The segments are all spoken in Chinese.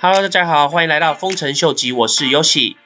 Hello，大家好，欢迎来到丰臣秀吉，我是 Yoshi。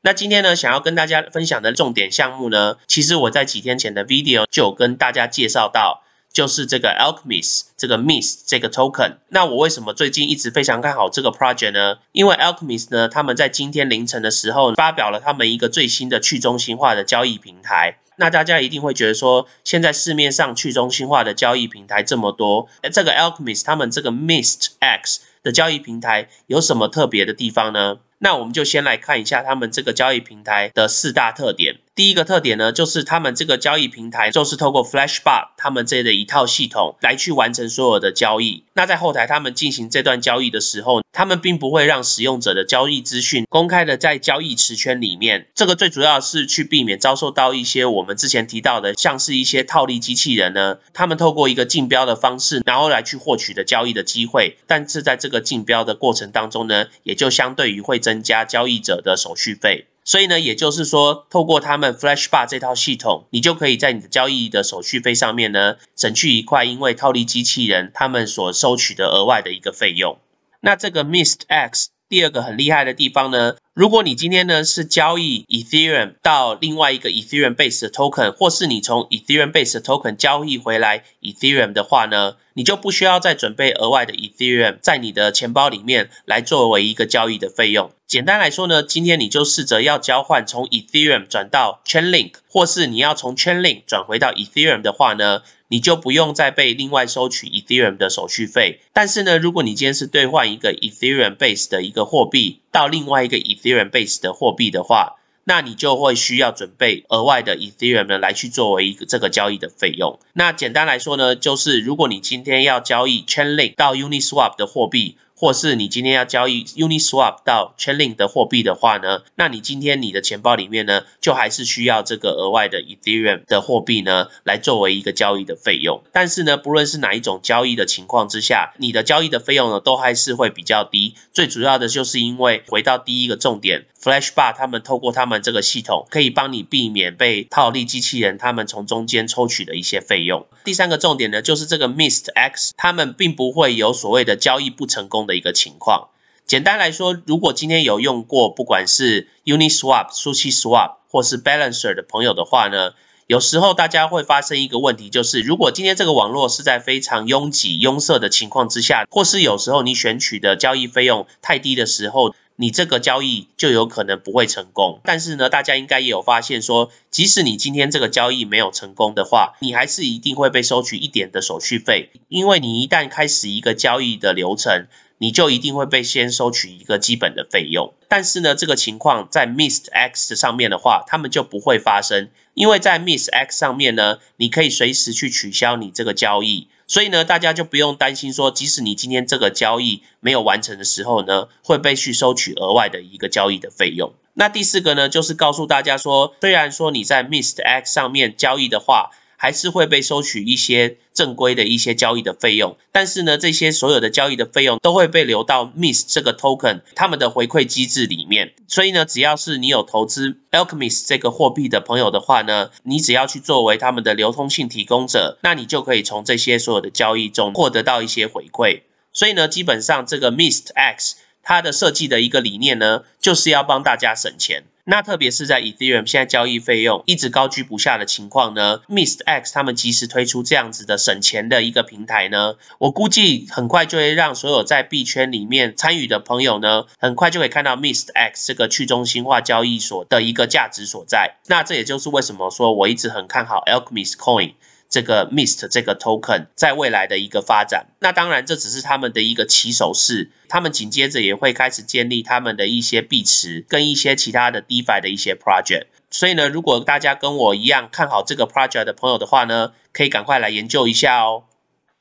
那今天呢，想要跟大家分享的重点项目呢，其实我在几天前的 video 就有跟大家介绍到，就是这个 Alchemist 这个 Miss 这个 token。那我为什么最近一直非常看好这个 project 呢？因为 Alchemist 呢，他们在今天凌晨的时候发表了他们一个最新的去中心化的交易平台。那大家一定会觉得说，现在市面上去中心化的交易平台这么多，这个 Alchemist 他们这个 Mist X 的交易平台有什么特别的地方呢？那我们就先来看一下他们这个交易平台的四大特点。第一个特点呢，就是他们这个交易平台就是透过 Flashbot 他们这的一套系统来去完成所有的交易。那在后台他们进行这段交易的时候，他们并不会让使用者的交易资讯公开的在交易池圈里面。这个最主要是去避免遭受到一些我们之前提到的，像是一些套利机器人呢，他们透过一个竞标的方式，然后来去获取的交易的机会。但是在这个竞标的过程当中呢，也就相对于会增加交易者的手续费。所以呢，也就是说，透过他们 Flashbar 这套系统，你就可以在你的交易的手续费上面呢，省去一块因为套利机器人他们所收取的额外的一个费用。那这个 Mist X 第二个很厉害的地方呢，如果你今天呢是交易 Ethereum 到另外一个 Ethereum base 的 token，或是你从 Ethereum base 的 token 交易回来 Ethereum 的话呢，你就不需要再准备额外的 Ethereum 在你的钱包里面来作为一个交易的费用。简单来说呢，今天你就试着要交换从 Ethereum 转到 Chainlink，或是你要从 Chainlink 转回到 Ethereum 的话呢，你就不用再被另外收取 Ethereum 的手续费。但是呢，如果你今天是兑换一个 Ethereum base 的一个货币到另外一个 Ethereum base 的货币的话，那你就会需要准备额外的 Ethereum 来去作为一个这个交易的费用。那简单来说呢，就是如果你今天要交易 Chainlink 到 Uniswap 的货币。或是你今天要交易 Uniswap 到 Chainlink 的货币的话呢，那你今天你的钱包里面呢，就还是需要这个额外的 Ethereum 的货币呢，来作为一个交易的费用。但是呢，不论是哪一种交易的情况之下，你的交易的费用呢，都还是会比较低。最主要的就是因为回到第一个重点，Flashbar 他们透过他们这个系统，可以帮你避免被套利机器人他们从中间抽取的一些费用。第三个重点呢，就是这个 Mist X，他们并不会有所谓的交易不成功。的一个情况，简单来说，如果今天有用过不管是 Uniswap、SushiSwap 或是 Balancer 的朋友的话呢，有时候大家会发生一个问题，就是如果今天这个网络是在非常拥挤、拥塞的情况之下，或是有时候你选取的交易费用太低的时候，你这个交易就有可能不会成功。但是呢，大家应该也有发现说，即使你今天这个交易没有成功的话，你还是一定会被收取一点的手续费，因为你一旦开始一个交易的流程。你就一定会被先收取一个基本的费用，但是呢，这个情况在 Mist X 上面的话，他们就不会发生，因为在 Mist X 上面呢，你可以随时去取消你这个交易，所以呢，大家就不用担心说，即使你今天这个交易没有完成的时候呢，会被去收取额外的一个交易的费用。那第四个呢，就是告诉大家说，虽然说你在 Mist X 上面交易的话，还是会被收取一些正规的一些交易的费用，但是呢，这些所有的交易的费用都会被留到 Miss 这个 token 他们的回馈机制里面。所以呢，只要是你有投资 Alchemist 这个货币的朋友的话呢，你只要去作为他们的流通性提供者，那你就可以从这些所有的交易中获得到一些回馈。所以呢，基本上这个 Mist X 它的设计的一个理念呢，就是要帮大家省钱。那特别是在 Ethereum 现在交易费用一直高居不下的情况呢，Mist X 他们及时推出这样子的省钱的一个平台呢，我估计很快就会让所有在币圈里面参与的朋友呢，很快就可以看到 Mist X 这个去中心化交易所的一个价值所在。那这也就是为什么说我一直很看好 Alchemist Coin。这个 Mist 这个 token 在未来的一个发展，那当然这只是他们的一个起手式，他们紧接着也会开始建立他们的一些币池跟一些其他的 DeFi 的一些 project。所以呢，如果大家跟我一样看好这个 project 的朋友的话呢，可以赶快来研究一下哦。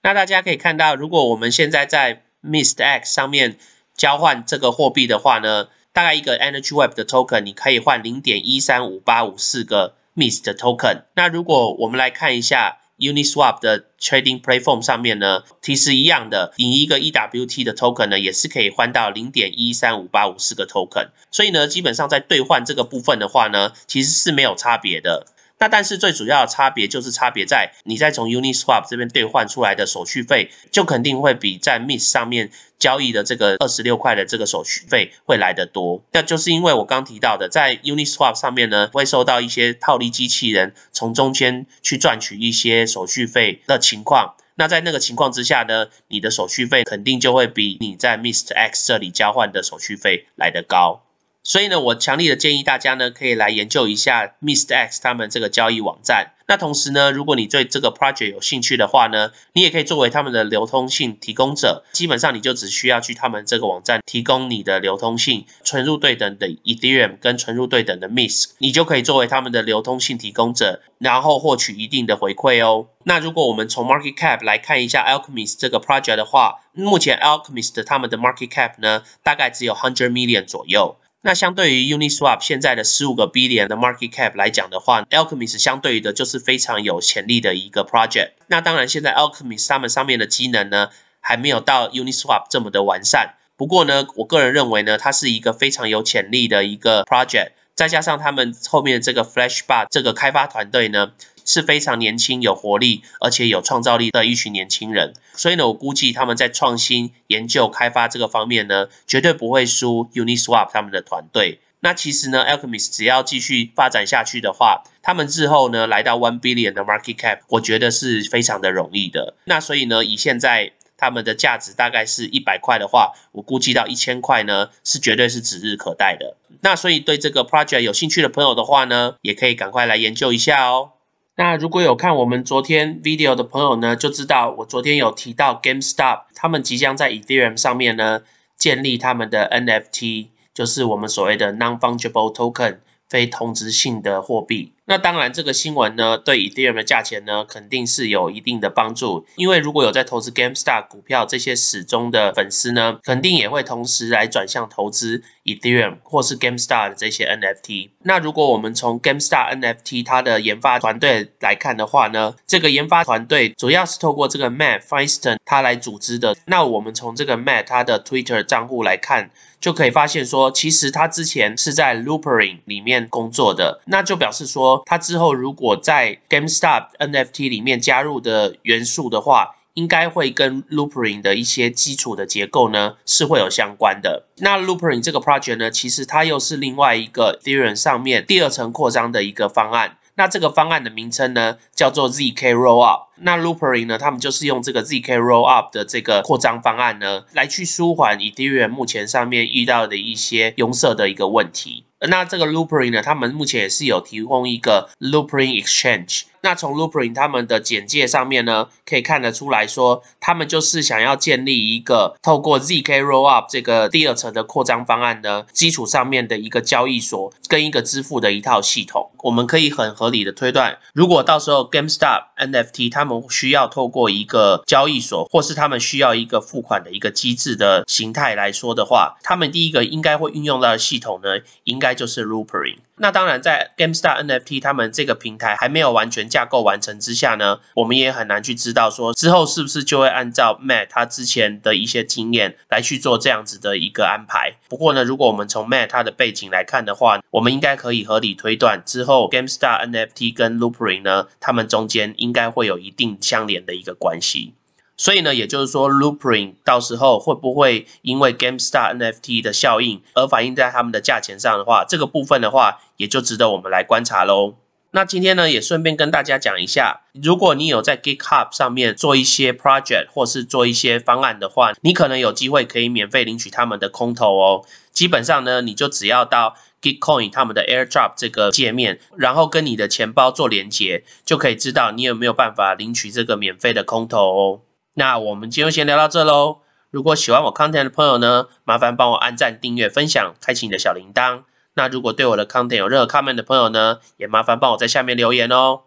那大家可以看到，如果我们现在在 Mist X 上面交换这个货币的话呢，大概一个 Energy Web 的 token 你可以换零点一三五八五四个。Miss 的 token，那如果我们来看一下 Uniswap 的 Trading Platform 上面呢，其实一样的，以一个 EWT 的 token 呢，也是可以换到零点一三五八五四个 token。所以呢，基本上在兑换这个部分的话呢，其实是没有差别的。那但是最主要的差别就是差别在你在从 Uniswap 这边兑换出来的手续费，就肯定会比在 Miss 上面交易的这个二十六块的这个手续费会来得多。那就是因为我刚提到的，在 Uniswap 上面呢，会受到一些套利机器人从中间去赚取一些手续费的情况。那在那个情况之下呢，你的手续费肯定就会比你在 Mist X 这里交换的手续费来得高。所以呢，我强烈的建议大家呢，可以来研究一下 Mr X 他们这个交易网站。那同时呢，如果你对这个 project 有兴趣的话呢，你也可以作为他们的流通性提供者。基本上你就只需要去他们这个网站提供你的流通性，存入对等的 Ethereum 跟存入对等的 Miss，你就可以作为他们的流通性提供者，然后获取一定的回馈哦。那如果我们从 market cap 来看一下 Alchemist 这个 project 的话，目前 Alchemist 他们的 market cap 呢，大概只有 hundred million 左右。那相对于 Uniswap 现在的十五个 billion 的 market cap 来讲的话，Alchemist 相对于的就是非常有潜力的一个 project。那当然，现在 Alchemist 他们上面的机能呢，还没有到 Uniswap 这么的完善。不过呢，我个人认为呢，它是一个非常有潜力的一个 project。再加上他们后面这个 Flashbar 这个开发团队呢。是非常年轻、有活力，而且有创造力的一群年轻人。所以呢，我估计他们在创新、研究、开发这个方面呢，绝对不会输 Uniswap 他们的团队。那其实呢，Alchemist 只要继续发展下去的话，他们日后呢来到 One Billion 的 Market Cap，我觉得是非常的容易的。那所以呢，以现在他们的价值大概是一百块的话，我估计到一千块呢，是绝对是指日可待的。那所以对这个 project 有兴趣的朋友的话呢，也可以赶快来研究一下哦。那如果有看我们昨天 video 的朋友呢，就知道我昨天有提到 GameStop，他们即将在 Ethereum 上面呢建立他们的 NFT，就是我们所谓的 Non-Fungible Token，非同质性的货币。那当然，这个新闻呢，对 Ethereum 的价钱呢，肯定是有一定的帮助。因为如果有在投资 GameStop 股票这些始终的粉丝呢，肯定也会同时来转向投资 Ethereum 或是 GameStop 的这些 NFT。那如果我们从 GameStop NFT 它的研发团队来看的话呢，这个研发团队主要是透过这个 Matt Feinstein 他来组织的。那我们从这个 Matt 他的 Twitter 账户来看，就可以发现说，其实他之前是在 Loopring 里面工作的，那就表示说。它之后如果在 GameStop NFT 里面加入的元素的话，应该会跟 Loopring 的一些基础的结构呢是会有相关的。那 Loopring 这个 project 呢，其实它又是另外一个 Ethereum 上面第二层扩张的一个方案。那这个方案的名称呢叫做 ZK Rollup。那 Loopring 呢，他们就是用这个 ZK Rollup 的这个扩张方案呢，来去舒缓 Ethereum 目前上面遇到的一些拥塞的一个问题。那这个 Loopring 呢，他们目前也是有提供一个 Loopring Exchange。那从 Loopring 他们的简介上面呢，可以看得出来说，他们就是想要建立一个透过 ZK Rollup 这个第二层的扩张方案的基础上面的一个交易所跟一个支付的一套系统。我们可以很合理的推断，如果到时候 GameStop NFT 他们需要透过一个交易所，或是他们需要一个付款的一个机制的形态来说的话，他们第一个应该会运用到的系统呢，应该就是 Loopring。那当然，在 GameStar NFT 他们这个平台还没有完全架构完成之下呢，我们也很难去知道说之后是不是就会按照 Matt 他之前的一些经验来去做这样子的一个安排。不过呢，如果我们从 Matt 他的背景来看的话，我们应该可以合理推断之后 GameStar NFT 跟 Loopring 呢，他们中间应该会有一定相连的一个关系。所以呢，也就是说，Loopring 到时候会不会因为 GameStar NFT 的效应而反映在他们的价钱上的话，这个部分的话，也就值得我们来观察喽。那今天呢，也顺便跟大家讲一下，如果你有在 GitHub 上面做一些 project 或是做一些方案的话，你可能有机会可以免费领取他们的空投哦。基本上呢，你就只要到 Gitcoin 他们的 AirDrop 这个界面，然后跟你的钱包做连接，就可以知道你有没有办法领取这个免费的空投哦。那我们今天先聊到这喽。如果喜欢我 content 的朋友呢，麻烦帮我按赞、订阅、分享，开启你的小铃铛。那如果对我的 content 有任何 comment 的朋友呢，也麻烦帮我在下面留言哦。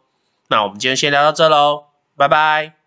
那我们今天先聊到这喽，拜拜。